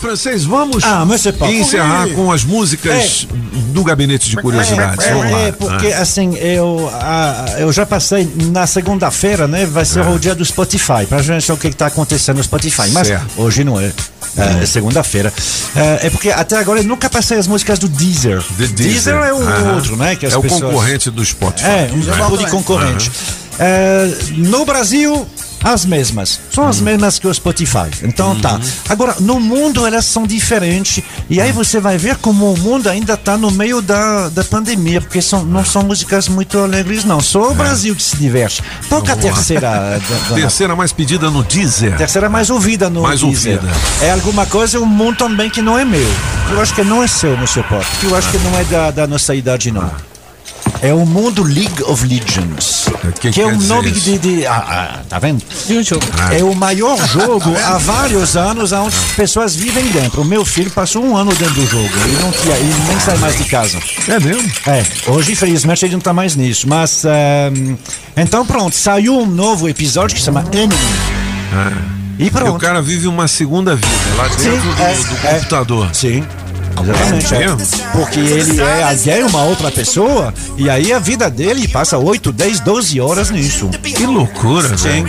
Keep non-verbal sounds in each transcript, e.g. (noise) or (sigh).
Francês, vamos Ah, mas você pode. encerrar com as músicas do Gabinete de Curiosidades. É, lá. é, porque Ah. assim, eu, ah, eu já passei na segunda-feira, né? Vai ser o dia do Spotify, pra gente ver o que está acontecendo no Spotify. Mas Certo. hoje não é. É, é segunda-feira. É, é porque até agora eu nunca passei as músicas do Deezer. The Deezer. é o Aham. outro, né? Que as é o pessoas- concorrente do Spotify. É, um tipo de concorrente. É, no Brasil, as mesmas. São as mesmas que o Spotify. Então tá. Agora, no mundo elas são diferentes. E aí você vai ver como o mundo ainda tá no meio da, da pandemia. Porque são, não são músicas muito alegres, não. Só o Brasil que se diverte. Toca a terceira. (laughs) da- da- Terceira mais pedida no Deezer. Terceira mais ouvida no Mais Deezer. ouvida. É alguma coisa, um mundo também que não é meu. Eu acho que não é seu, Monsieur Pop. Eu acho que não é da, da nossa idade, não. É o mundo League of Legends. Que que é o nome isso? de. de ah, ah, tá vendo? De um jogo. É o maior (laughs) jogo há vários anos onde as pessoas vivem dentro. O meu filho passou um ano dentro do jogo. Ele não tinha, ele nem sai mais de casa. É mesmo? É, hoje infelizmente ele não tá mais nisso. Mas ehm, então pronto, saiu um novo episódio que se chama Enemy. E E o pronto. cara vive uma segunda vida lá dentro Sim, do, é, do é. computador. Sim. Exatamente. É é. Porque ele é alguém, uma outra pessoa, e aí a vida dele passa 8, 10, 12 horas nisso. Que loucura, Sim. velho.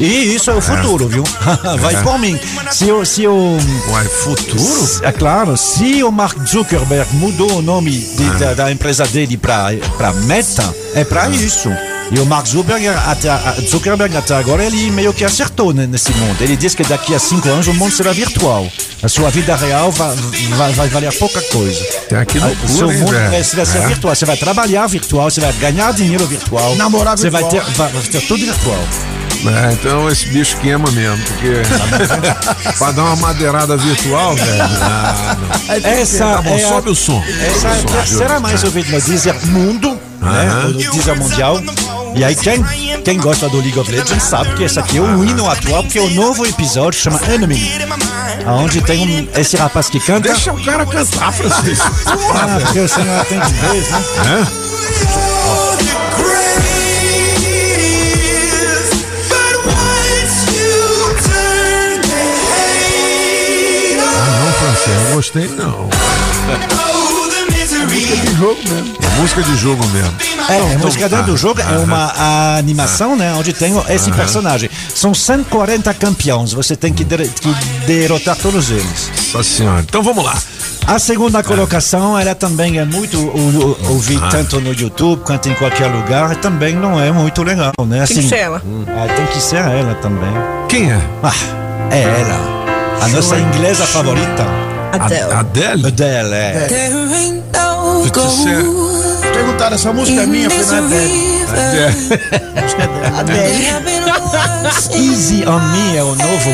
E isso é o futuro, viu? (laughs) Vai por mim. Se o, se o, Uai, futuro? é claro, se o Mark Zuckerberg mudou o nome de- da, da empresa dele para para Meta, é para isso. E o Mark Zuckerberg até, a- Zuckerberg até agora ele meio que acertou né, nesse mundo. Ele diz que daqui a cinco anos o mundo será virtual. A sua vida real vai, vai, vai valer pouca coisa. Tem aqui O loucura, seu hein, mundo velho? é, vai ser É. virtual. Você vai trabalhar virtual, você vai ganhar dinheiro virtual. Namorar Você vai ter, virtual. vai, vai ter tudo virtual. É, então esse bicho queima mesmo, porque (laughs) pra dar uma madeirada virtual, velho. Ah, não. Essa Tá bom, é a- sobe o som. Essa é a terceira mais ouvida no Deezer Mundo, né? O Deezer Mundial. E aí, quem, quem gosta do League of Legends sabe que esse aqui é o hino atual, porque é o novo episódio chama Enemy. Onde tem um, esse rapaz que canta. Deixa o cara cantar, Francisco. Ah, porque o senhor tem ver, né? É? Ah, não, Francisco, não gostei não. De jogo mesmo. É música de jogo mesmo. É, a música dentro do jogo é aham. uma a animação, né? Onde tem esse personagem. São 140 campeões, você tem que, der- que derrotar todos eles. Nossa senhora. Então vamos lá. A segunda colocação, ela também é muito ou- ou- ouvida Ah. tanto no YouTube quanto em qualquer lugar, também não é muito legal, né? Tem que ser ela. Ah, tem que ser ela também. Quem é? Ah, é ela. A nossa inglesa favorita. Adele. A- Adele? Adele, é. Putz, isso é- Perguntaram, essa música é minha, é dele. Easy on Me é o novo.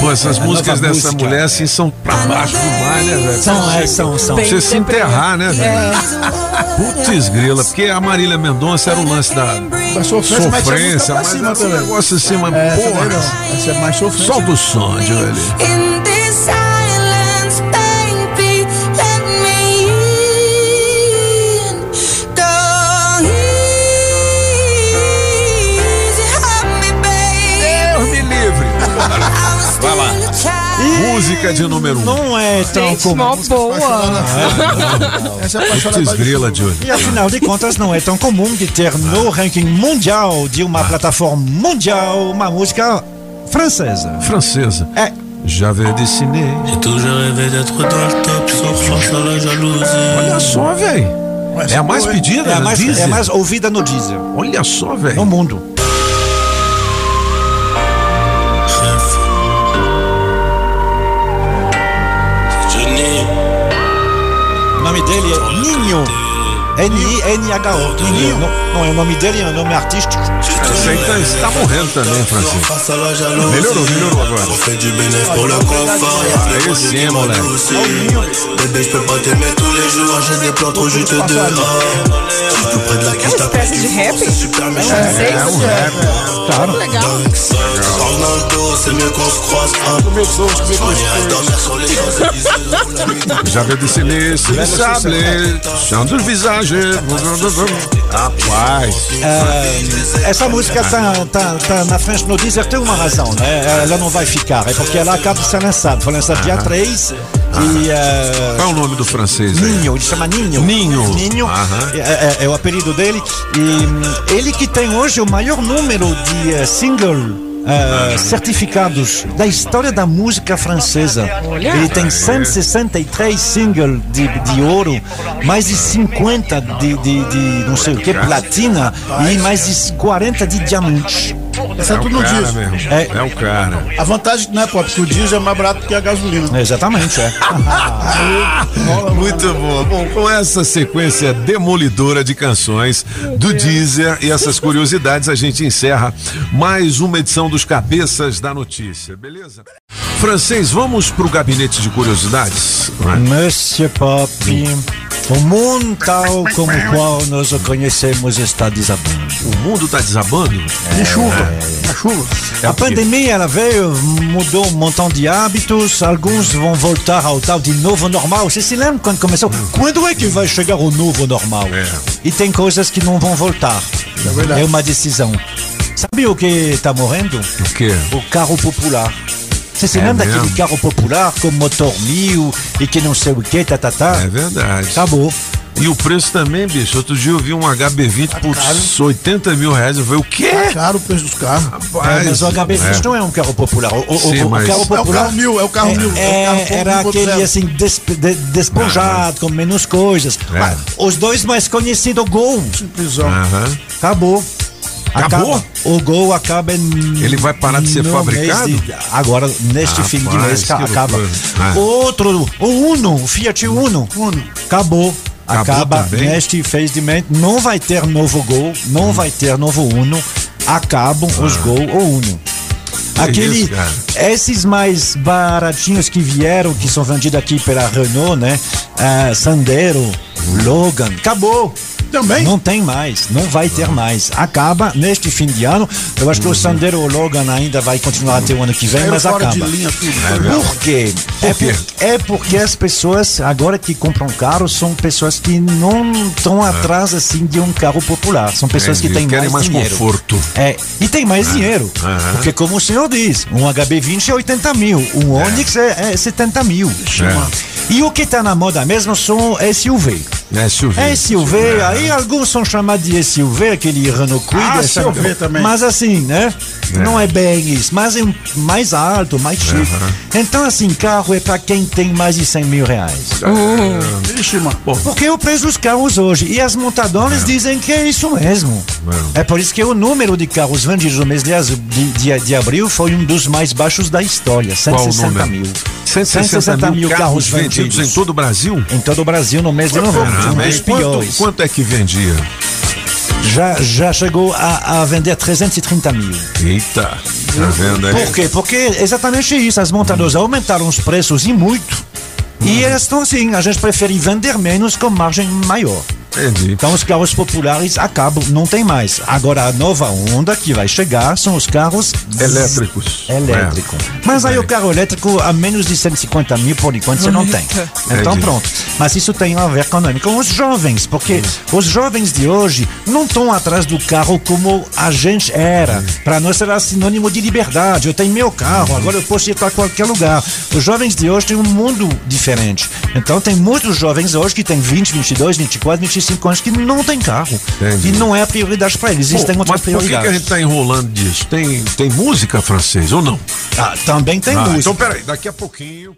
Pô, essas É músicas dessa música. mulher assim são pra baixo demais, né, velho? São, é, são, são. Pra você se enterrar, né, velho? Putz, grila, porque a Marília Mendonça era o lance da Da sofrência, mas sofrência, mas cima esse também. negócio assim, mas É, porra. Essa é mais sofrência. Solta o som, Joel. Música de número um. Não é tão Gente, comum. mó boa. Essa é Putz, pra grila. E afinal de contas, não é tão comum de ter no ranking mundial de uma plataforma mundial uma música francesa. Francesa. É. J'avais dessiné. J'ai toujours rêvé d'être dans le top, sauf face à la jalousie. Olha só, velho. É a mais pedida, É a né? mais, é a mais ouvida no Deezer, Olha só, no velho. mundo. Nome dele é Ninho. N-I-N-H-O. Ninho. Não, não é o nome dele, é o nome artístico. Você tá, você tá morrendo também, Francisco. face à la jalousie. Melhorou, melhorou agora. On fait du bénéfice pour le confort. Y'a Aí plus sim, de demande moleque. aussi. Bébé, je peux pas t'aimer tous les jours. J'ai des plans trop juste dehors. J'suis tout près de la É uma espécie de rap? super méchant. É um rap. Claro. Legal. Dans le dos, c'est mieux qu'on se croise. J'avais décelé ce sablé, chão do visage. Rapaz. É, essa música tá, tá, tá na frente no Deezer, tem uma razão, né? Ela não vai ficar, é porque ela acaba de ser lançada. Foi lançada dia 3 e. é, Qual é o nome do francês? Ninho, ele chama Ninho. Ninho. Ninho é, é- é o apelido dele. E hum, ele que tem hoje o maior número de eh, single. Eh, certificados da história da música francesa. Ele tem 163 singles de, de ouro, mais de 50 de, de, de não sei o que, platina e mais de 40 de diamante. Isso é tudo no cara diesel. mesmo. É. É. o cara. A vantagem, né, pô, porque o diesel é mais barato que a gasolina. Exatamente, é. (laughs) Muito bom. Bom, com essa sequência demolidora de canções do Deezer e essas curiosidades, a gente encerra mais uma edição dos Cabeças da Notícia, beleza? Francês, vamos pro gabinete de curiosidades? Monsieur Pop, o mundo tal como o qual nós o conhecemos está desabando. O mundo tá desabando? De chuva. A chuva. A pandemia ela veio, mudou um montão de hábitos, alguns vão voltar ao tal de novo normal. Você se lembra quando começou? Quando é que vai chegar o novo normal? É. E tem coisas que não vão voltar. É. É uma decisão. Sabe o que está morrendo? O quê? O carro popular. Você se É lembra daquele carro popular com motor mil e que não sei o que, tá, tá, tá? É verdade. Acabou. E o preço também, bicho. Outro dia eu vi um HB20 por caro. 80 mil reais. Eu falei, o quê? Tá caro o preço dos carros. É, mas o HB20 não é um carro popular. O, o- Sim, o- o carro É o popular. carro mil, é o carro mil, é o é- carro ponto era mil aquele assim, desp- de- despojado, com menos coisas. É. Mas Os dois mais conhecidos, Gol. Simplesão. Acabou. Acabou? Acaba- o Gol acaba em. Ele vai parar de ser fabricado? de- agora, neste fim de mês, que acaba. Ah. Outro, o Uno, o Fiat Uno. Uno. Acabou. Acabou Acaba também? neste fez de mês. Não vai ter novo Gol, não vai ter novo Uno. Acabam os Gol ou Uno. Aquele, isso, esses mais baratinhos que vieram, que são vendidos aqui pela Renault, né? Ah, Sandero, Logan, acabou. Também? Não tem mais, não vai ter mais. Acaba neste fim de ano. Eu acho que o Sandero Logan ainda vai continuar até o ano que vem, Saiu mas acaba. de linha tudo. Por quê? é, quê? por- é porque as pessoas agora que compram carro são pessoas que não estão atrás assim de um carro popular. São pessoas que têm Querem mais, dinheiro. conforto. É, e tem mais dinheiro. Aham. Porque como o senhor diz, um HB20 é 80 mil, um Onix é, é 70 mil. E o que está na moda mesmo são SUV. É SUV. SUV, aí alguns são chamados de SUV, aquele Renault Kwid. Ah, essa- SUV também. Mas assim, né? Não é bem isso, mas é um mais alto, mais chique. Então, assim, carro é para quem tem mais de 100 mil reais. Ixi, mano. Porque é o preço dos carros hoje. E as montadoras dizem que é isso mesmo. É por isso que o número de carros vendidos no mês de, de, de, de abril foi um dos mais baixos da história. Qual o 160 número? mil. 160 mil carros vendidos em todo o Brasil? Em todo o Brasil no mês de novembro. Dos e quanto, quanto é que vendia? Já, já chegou a, a vender 330 mil. Eita, tá vendo aí? Por quê? Porque é exatamente isso. As montadoras aumentaram os preços e muito. E elas estão assim, a gente prefere vender menos com margem maior. Entendi. Então os carros populares acabam, não tem mais. Agora a nova onda que vai chegar são os carros Elétricos. elétrico. É. Mas aí É. o carro elétrico a menos de 150 mil por enquanto você não tem. Então Entendi. pronto. Mas isso tem a ver com, com os jovens, porque os jovens de hoje não estão atrás do carro como a gente era. Para nós era sinônimo de liberdade. Eu tenho meu carro, agora eu posso ir para qualquer lugar. Os jovens de hoje têm um mundo diferente. Então tem muitos jovens hoje que têm 20, 22, 24, 25 anos que não têm carro. Entendi. E não é a prioridade para eles. Existem Pô, outras mas por que, que a gente tá enrolando disso? Tem, tem música francês ou não? Ah, também tem Ah, música. então peraí, daqui a pouquinho.